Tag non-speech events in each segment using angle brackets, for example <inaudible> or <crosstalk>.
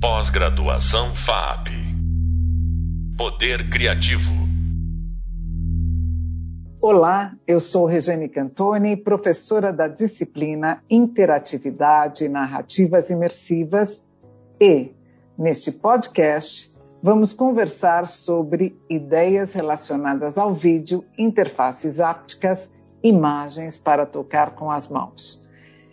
Pós-graduação FAP. Poder Criativo. Olá, eu sou Regiane Cantoni, professora da disciplina Interatividade e Narrativas Imersivas e, neste podcast, vamos conversar sobre ideias relacionadas ao vídeo, interfaces ápticas, imagens para tocar com as mãos.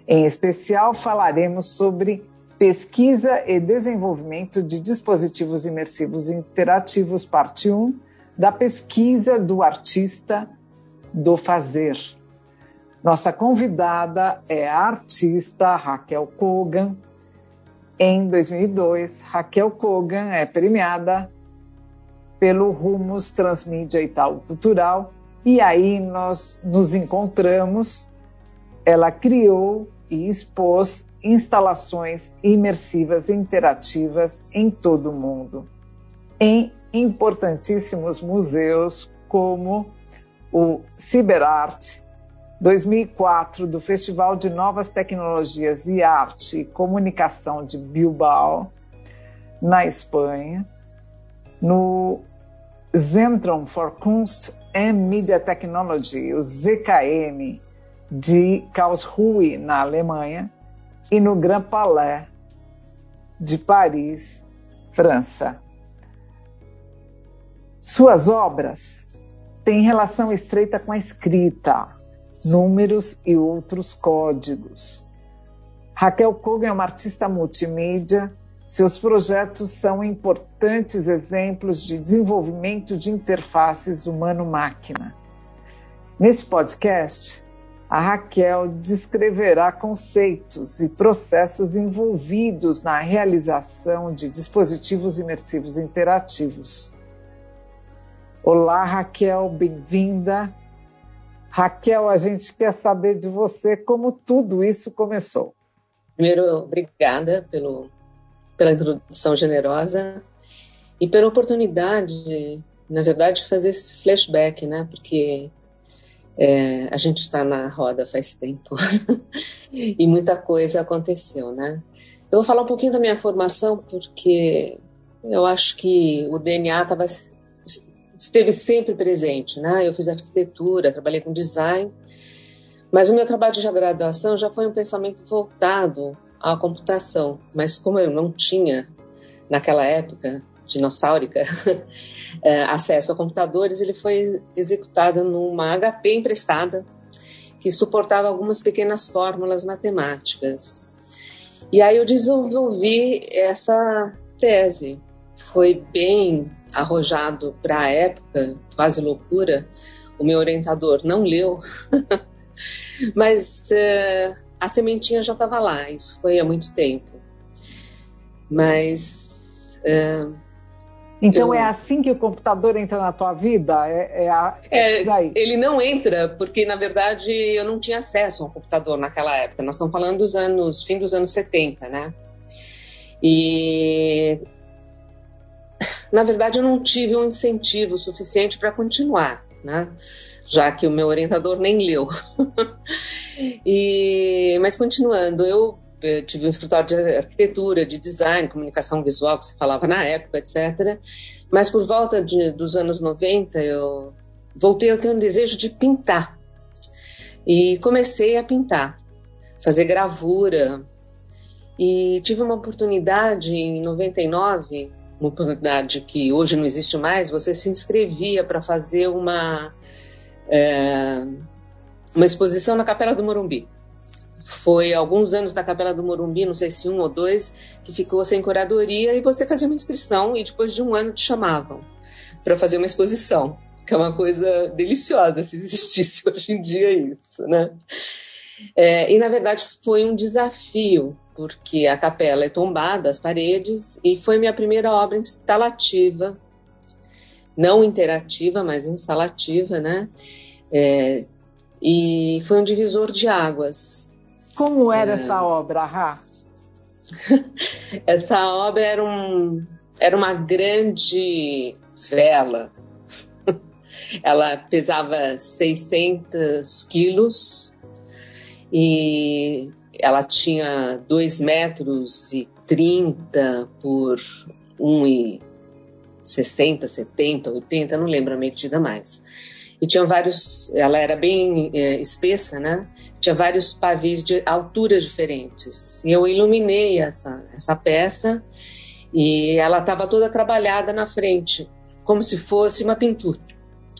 Em especial, falaremos sobre pesquisa e desenvolvimento de dispositivos imersivos interativos, parte 1, da pesquisa do artista do fazer. Nossa convidada é a artista Raquel Kogan. Em 2002, Raquel Kogan é premiada pelo Rumos Transmídia Itaú Cultural e aí nós nos encontramos. Ela criou e expôs instalações imersivas interativas em todo o mundo, em importantíssimos museus como o CiberArt 2004 do Festival de Novas Tecnologias e Arte e Comunicação de Bilbao, na Espanha, no Zentrum for Kunst and Media Technology, o ZKM, de Karlsruhe, na Alemanha, e no Grand Palais de Paris, França. Suas obras têm relação estreita com a escrita, números e outros códigos. Raquel Kogan é uma artista multimídia. Seus projetos são importantes exemplos de desenvolvimento de interfaces humano-máquina. Nesse podcast, a Raquel descreverá conceitos e processos envolvidos na realização de dispositivos imersivos interativos. Olá, Raquel, bem-vinda. Raquel, a gente quer saber de você como tudo isso começou. Primeiro, obrigada pelo, pela introdução generosa e pela oportunidade, de, na verdade, de fazer esse flashback, né? Porque é, a gente está na roda faz tempo <laughs> e muita coisa aconteceu, né? Eu vou falar um pouquinho da minha formação porque eu acho que o DNA tava, esteve sempre presente, né? Eu fiz arquitetura, trabalhei com design, mas o meu trabalho de graduação já foi um pensamento voltado à computação. Mas como eu não tinha naquela época dinossáurica, <laughs> é, acesso a computadores, ele foi executado numa HP emprestada que suportava algumas pequenas fórmulas matemáticas. E aí eu desenvolvi essa tese. Foi bem arrojado para a época, quase loucura. O meu orientador não leu, <laughs> mas uh, a sementinha já estava lá. Isso foi há muito tempo. Mas uh, então eu... é assim que o computador entra na tua vida? É, é, a... é, é ele não entra porque, na verdade, eu não tinha acesso a um computador naquela época. Nós estamos falando dos anos, fim dos anos 70, né? E na verdade eu não tive um incentivo suficiente para continuar, né? Já que o meu orientador nem leu. <laughs> e mas continuando, eu eu tive um escritório de arquitetura, de design, comunicação visual, que se falava na época, etc. Mas por volta de, dos anos 90, eu voltei a ter um desejo de pintar. E comecei a pintar, fazer gravura. E tive uma oportunidade em 99, uma oportunidade que hoje não existe mais, você se inscrevia para fazer uma, é, uma exposição na Capela do Morumbi foi alguns anos na Capela do Morumbi, não sei se um ou dois, que ficou sem curadoria e você fazia uma inscrição e depois de um ano te chamavam para fazer uma exposição, que é uma coisa deliciosa se existisse <laughs> hoje em dia isso, né? É, e na verdade foi um desafio, porque a capela é tombada, as paredes, e foi minha primeira obra instalativa, não interativa, mas instalativa, né? É, e foi um divisor de águas. Como era é... essa obra, Rá? <laughs> essa obra era, um, era uma grande vela. <laughs> Ela pesava 600 quilos e ela tinha 2 metros e 30 por 1,60, 70, 80, não lembro a medida mais. E tinha vários, ela era bem é, espessa, né? Tinha vários pavis de alturas diferentes. E eu iluminei essa, essa peça e ela estava toda trabalhada na frente, como se fosse uma pintura,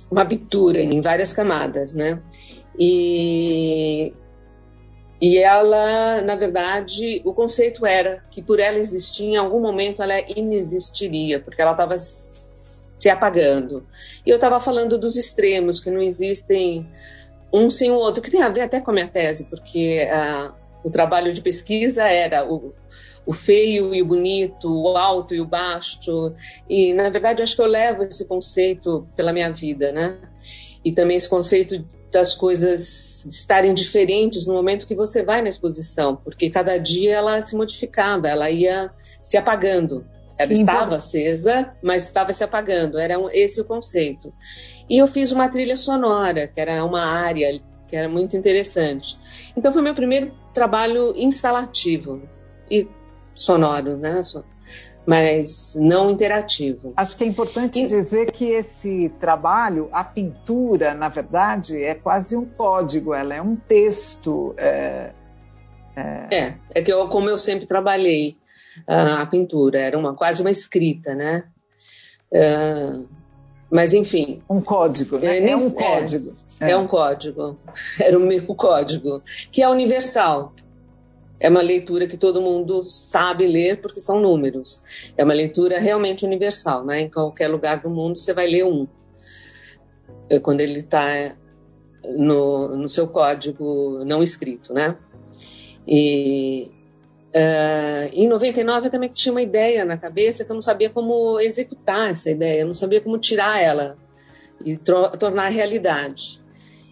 uma pintura em várias camadas, né? E e ela, na verdade, o conceito era que por ela existir, em algum momento ela inexistiria, porque ela estava se apagando. E eu estava falando dos extremos, que não existem um sem o outro, que tem a ver até com a minha tese, porque uh, o trabalho de pesquisa era o, o feio e o bonito, o alto e o baixo. E, na verdade, acho que eu levo esse conceito pela minha vida, né? E também esse conceito das coisas estarem diferentes no momento que você vai na exposição, porque cada dia ela se modificava, ela ia se apagando. Ela então, estava acesa, mas estava se apagando. Era esse o conceito. E eu fiz uma trilha sonora, que era uma área que era muito interessante. Então foi meu primeiro trabalho instalativo e sonoro, né? mas não interativo. Acho que é importante e... dizer que esse trabalho, a pintura, na verdade, é quase um código, ela é um texto. É, é... é, é que eu, como eu sempre trabalhei uh, a pintura, era uma quase uma escrita, né? Uh, mas enfim. Um código, né? É, é um código. É, é um código. <laughs> Era o meu código, que é universal é uma leitura que todo mundo sabe ler porque são números. É uma leitura realmente universal, né? Em qualquer lugar do mundo você vai ler um. É quando ele está no, no, seu código não escrito, né? E uh, em 99 eu também tinha uma ideia na cabeça que eu não sabia como executar essa ideia, eu não sabia como tirar ela e tornar realidade.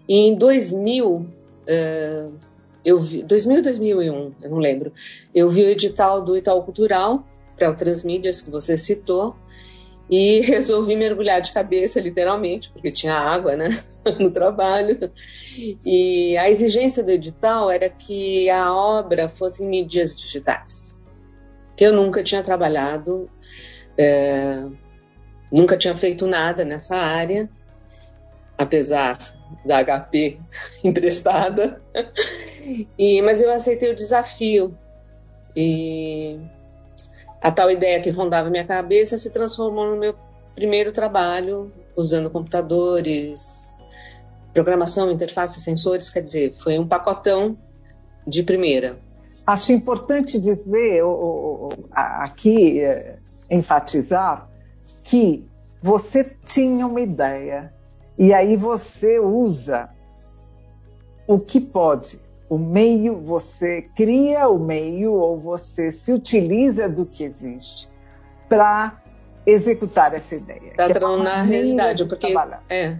E em 2000 uh, eu vi, 2000 2001, eu não lembro, eu vi o edital do Itaú Cultural para o Transmídias que você citou e <laughs> resolvi mergulhar de cabeça, literalmente, porque tinha água, né, <laughs> no trabalho. E a exigência do edital era que a obra fosse em mídias digitais, que eu nunca tinha trabalhado, é, nunca tinha feito nada nessa área, apesar da HP <laughs> emprestada. E, mas eu aceitei o desafio. E a tal ideia que rondava minha cabeça se transformou no meu primeiro trabalho, usando computadores, programação, interface, sensores, quer dizer, foi um pacotão de primeira. Acho importante dizer, aqui, é, enfatizar, que você tinha uma ideia e aí você usa o que pode. O meio, você cria o meio ou você se utiliza do que existe para executar essa ideia. Para é tornar é realidade, porque, é,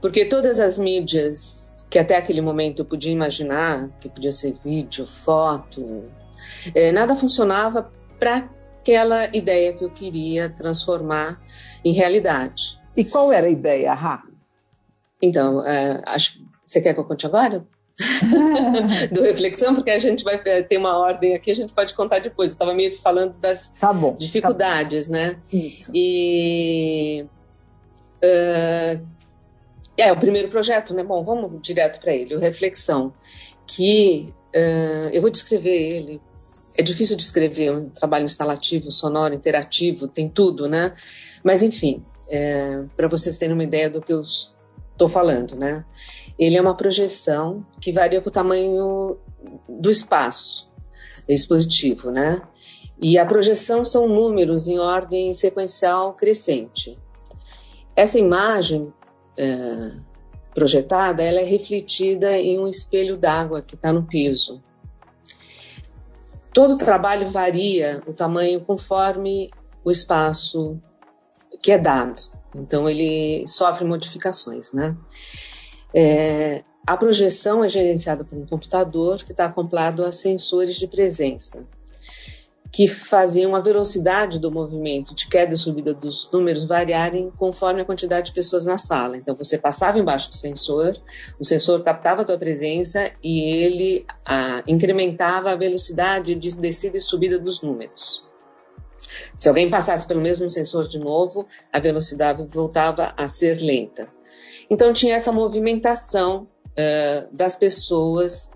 porque todas as mídias que até aquele momento eu podia imaginar, que podia ser vídeo, foto, é, nada funcionava para aquela ideia que eu queria transformar em realidade. E qual era a ideia, Rá? Então, é, acho, você quer que eu conte agora? <laughs> do reflexão, porque a gente vai é, ter uma ordem aqui, a gente pode contar depois. Eu estava meio que falando das tá bom, dificuldades, tá né? Isso. E uh, é o primeiro projeto, né? Bom, vamos direto para ele, o reflexão, que uh, eu vou descrever ele. É difícil descrever um trabalho instalativo, sonoro, interativo, tem tudo, né? Mas enfim, é, para vocês terem uma ideia do que eu estou falando, né? Ele é uma projeção que varia com o tamanho do espaço expositivo, né? E a projeção são números em ordem sequencial crescente. Essa imagem é, projetada, ela é refletida em um espelho d'água que está no piso. Todo o trabalho varia o tamanho conforme o espaço que é dado. Então ele sofre modificações, né? É, a projeção é gerenciada por um computador que está acoplado a sensores de presença, que faziam a velocidade do movimento de queda e subida dos números variarem conforme a quantidade de pessoas na sala. Então você passava embaixo do sensor, o sensor captava a tua presença e ele ah, incrementava a velocidade de descida e subida dos números. Se alguém passasse pelo mesmo sensor de novo, a velocidade voltava a ser lenta. Então tinha essa movimentação uh, das pessoas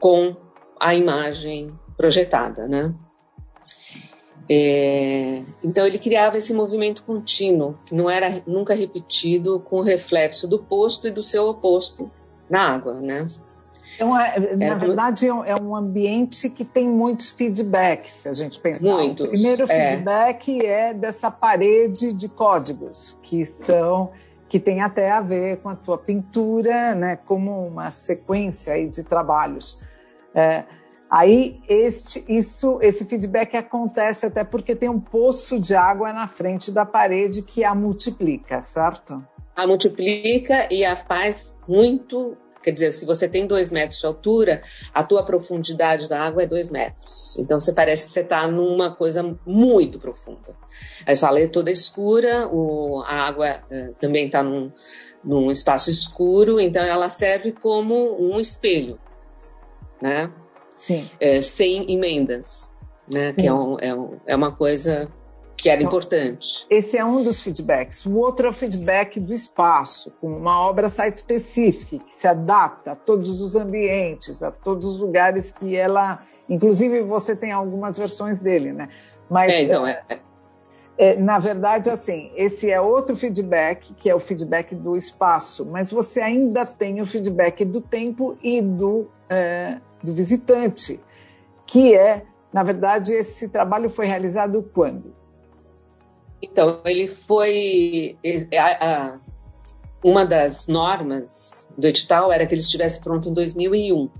com a imagem projetada, né? É, então ele criava esse movimento contínuo, que não era nunca repetido, com o reflexo do posto e do seu oposto na água, né? Então, é, na é, verdade, é um ambiente que tem muitos feedbacks, se a gente pensar. Muitos, o primeiro é. feedback é. é dessa parede de códigos, que são que tem até a ver com a tua pintura, né, como uma sequência de trabalhos. É, Aí este, isso, esse feedback acontece até porque tem um poço de água na frente da parede que a multiplica, certo? A multiplica e a faz muito. Quer dizer, se você tem dois metros de altura, a tua profundidade da água é dois metros. Então você parece que você está numa coisa muito profunda. A sala é toda escura, o, a água uh, também está num, num espaço escuro, então ela serve como um espelho, né? é, sem emendas, né? Que é, um, é, um, é uma coisa que era então, importante. Esse é um dos feedbacks. O outro é o feedback do espaço, com uma obra site específica, que se adapta a todos os ambientes, a todos os lugares que ela. Inclusive, você tem algumas versões dele, né? Mas, é, então, é, é, é, na verdade, assim, esse é outro feedback, que é o feedback do espaço, mas você ainda tem o feedback do tempo e do, é, do visitante, que é, na verdade, esse trabalho foi realizado quando? Então, ele foi. uma das normas do edital era que ele estivesse pronto em 2001,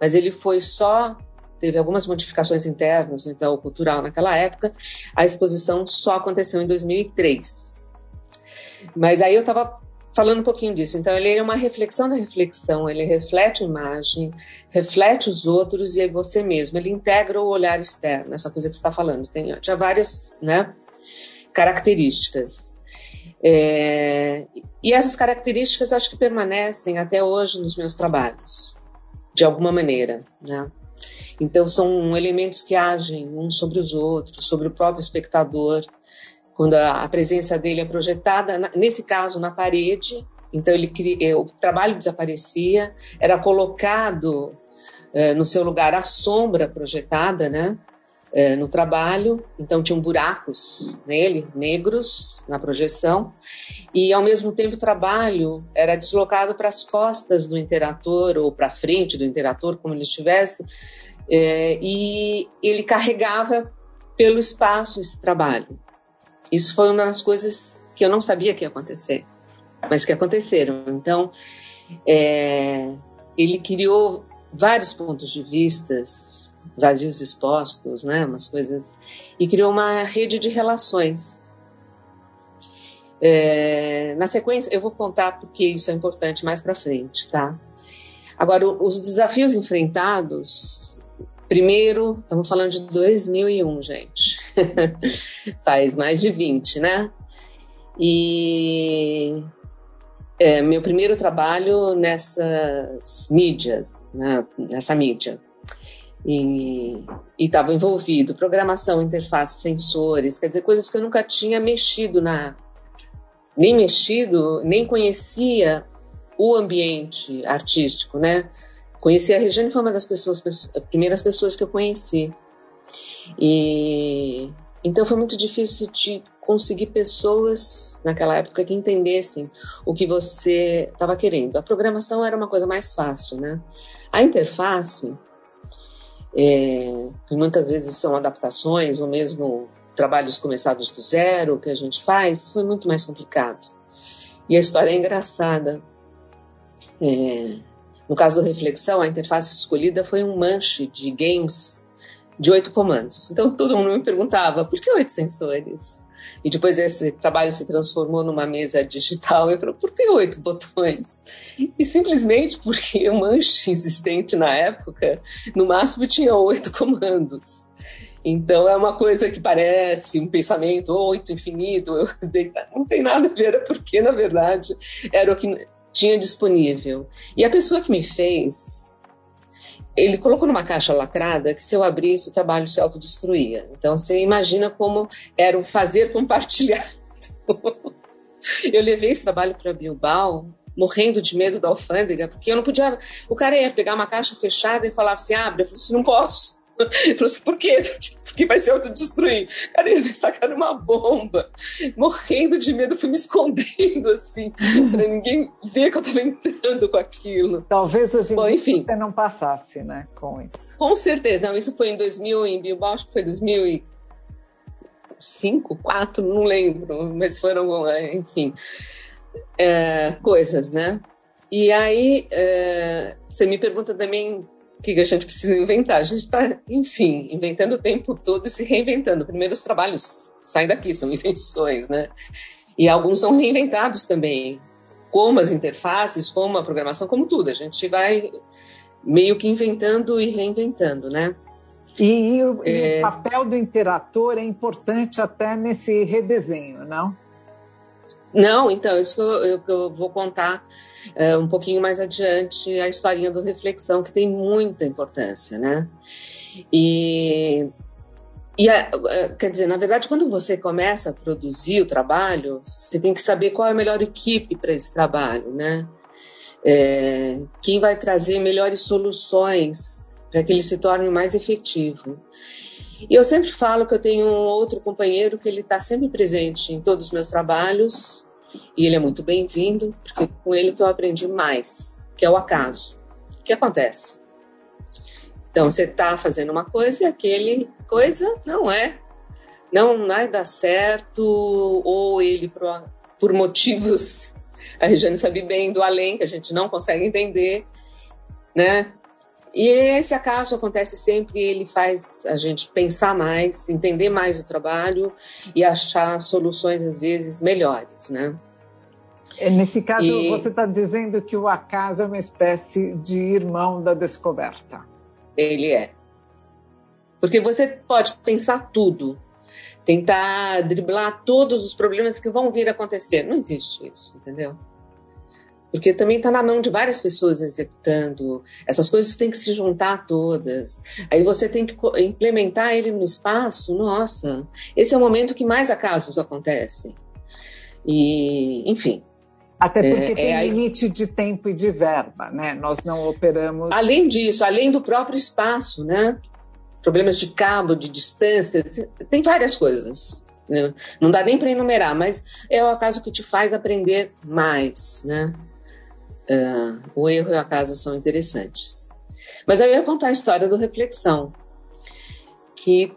mas ele foi só. Teve algumas modificações internas no então, Cultural naquela época, a exposição só aconteceu em 2003. Mas aí eu estava falando um pouquinho disso. Então, ele é uma reflexão da reflexão, ele reflete a imagem, reflete os outros e é você mesmo. Ele integra o olhar externo, essa coisa que você está falando. Tem, tinha várias né, características. É, e essas características acho que permanecem até hoje nos meus trabalhos, de alguma maneira. Né? Então, são elementos que agem uns sobre os outros, sobre o próprio espectador quando a, a presença dele é projetada, na, nesse caso na parede, então ele eh, o trabalho desaparecia, era colocado eh, no seu lugar a sombra projetada, né? Eh, no trabalho, então tinham buracos nele, negros, na projeção, e ao mesmo tempo o trabalho era deslocado para as costas do interator ou para frente do interator, como ele estivesse, e ele carregava pelo espaço esse trabalho. Isso foi uma das coisas que eu não sabia que ia acontecer, mas que aconteceram. Então, é, ele criou vários pontos de vistas, vazios expostos, né, umas coisas, e criou uma rede de relações. É, na sequência, eu vou contar porque isso é importante mais para frente, tá? Agora, os desafios enfrentados Primeiro, estamos falando de 2001, gente. <laughs> Faz mais de 20, né? E é, meu primeiro trabalho nessas mídias, né? nessa mídia. E estava envolvido programação, interface, sensores, quer dizer, coisas que eu nunca tinha mexido na. nem mexido, nem conhecia o ambiente artístico, né? Conheci a Regiane foi uma das pessoas, primeiras pessoas que eu conheci. E então foi muito difícil de conseguir pessoas naquela época que entendessem o que você estava querendo. A programação era uma coisa mais fácil, né? A interface, é, que muitas vezes são adaptações ou mesmo trabalhos começados do zero que a gente faz, foi muito mais complicado. E a história é engraçada. É, no caso do Reflexão, a interface escolhida foi um manche de games de oito comandos. Então todo mundo me perguntava, por que oito sensores? E depois esse trabalho se transformou numa mesa digital. Eu falei, por que oito botões? E simplesmente porque o manche existente na época, no máximo tinha oito comandos. Então é uma coisa que parece um pensamento oito infinito, <laughs> não tem nada a ver, porque na verdade era o que tinha disponível. E a pessoa que me fez, ele colocou numa caixa lacrada que se eu abrisse o trabalho se autodestruía. Então você imagina como era o fazer compartilhado. <laughs> eu levei esse trabalho para Bilbao morrendo de medo da alfândega, porque eu não podia. O cara ia pegar uma caixa fechada e falar assim: abre. Eu falei assim: não posso. Ele falou assim, por quê? Porque vai se autodestruir. Cara, ele vai sacar uma bomba. Morrendo de medo, fui me escondendo, assim, pra ninguém ver que eu tava entrando com aquilo. Talvez hoje Bom, enfim, você não passasse, né, com isso. Com certeza. Não, isso foi em 2000, em Bilbao, acho que foi 2005, 2004, não lembro, mas foram, é, enfim é, coisas, né? E aí é, você me pergunta também que a gente precisa inventar. A gente está, enfim, inventando o tempo todo e se reinventando. Primeiro, os trabalhos saem daqui, são <laughs> invenções, né? E alguns são reinventados também, como as interfaces, como a programação, como tudo. A gente vai meio que inventando e reinventando, né? E, e, o, é... e, o, papel do interator é importante até nesse redesenho, não? Não, então, isso que eu, eu, eu vou contar é, um pouquinho mais adiante a historinha do Reflexão, que tem muita importância, né? E, e quer dizer, na verdade, quando você começa a produzir o trabalho, você tem que saber qual é a melhor equipe para esse trabalho, né? É, quem vai trazer melhores soluções para que ele se torne mais efetivo. E eu sempre falo que eu tenho um outro companheiro que ele está sempre presente em todos os meus trabalhos e ele é muito bem-vindo, porque com ele que eu aprendi mais, que é o acaso. O que acontece? Então, você está fazendo uma coisa e aquele coisa não é. Não vai dar certo, ou ele, por, por motivos, <laughs> a Regiane sabe bem, do além, que a gente não consegue entender, né? E esse acaso acontece sempre, ele faz a gente pensar mais, entender mais o trabalho e achar soluções, às vezes, melhores, né? É, nesse caso, e... você está dizendo que o acaso é uma espécie de irmão da descoberta. Ele é. Porque você pode pensar tudo, tentar driblar todos os problemas que vão vir a acontecer. Não existe isso, entendeu? Porque também está na mão de várias pessoas executando. Essas coisas têm que se juntar todas. Aí você tem que implementar ele no espaço. Nossa, esse é o momento que mais acasos acontecem. E, enfim. Até porque é, tem é limite de tempo e de verba, né? Nós não operamos. Além disso, além do próprio espaço, né? Problemas de cabo, de distância, tem várias coisas. Né? Não dá nem para enumerar, mas é o acaso que te faz aprender mais, né? Uh, o erro e o acaso são interessantes. Mas eu ia contar a história do Reflexão, que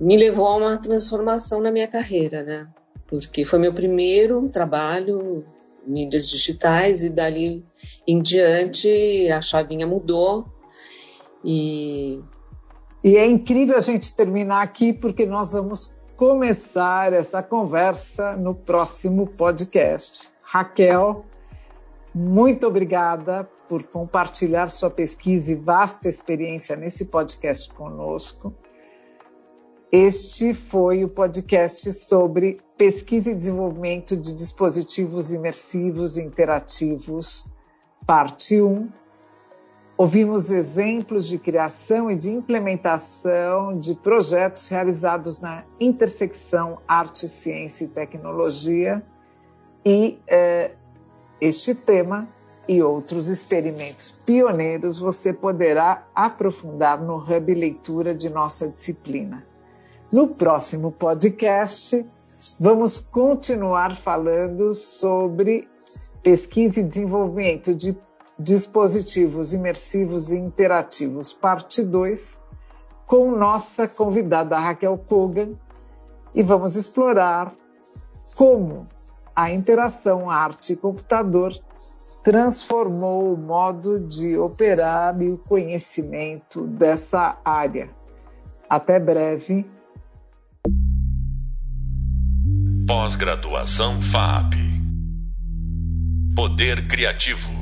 me levou a uma transformação na minha carreira, né? Porque foi meu primeiro trabalho, mídias digitais, e dali em diante a chavinha mudou. E, e é incrível a gente terminar aqui, porque nós vamos começar essa conversa no próximo podcast. Raquel, muito obrigada por compartilhar sua pesquisa e vasta experiência nesse podcast conosco. Este foi o podcast sobre pesquisa e desenvolvimento de dispositivos imersivos e interativos, parte 1. Ouvimos exemplos de criação e de implementação de projetos realizados na intersecção arte, ciência e tecnologia e eh, este tema e outros experimentos pioneiros você poderá aprofundar no Hub Leitura de nossa disciplina. No próximo podcast, vamos continuar falando sobre pesquisa e desenvolvimento de dispositivos imersivos e interativos, parte 2, com nossa convidada Raquel Kogan, e vamos explorar como a interação arte-computador transformou o modo de operar e o conhecimento dessa área. Até breve. Pós-graduação FAP Poder Criativo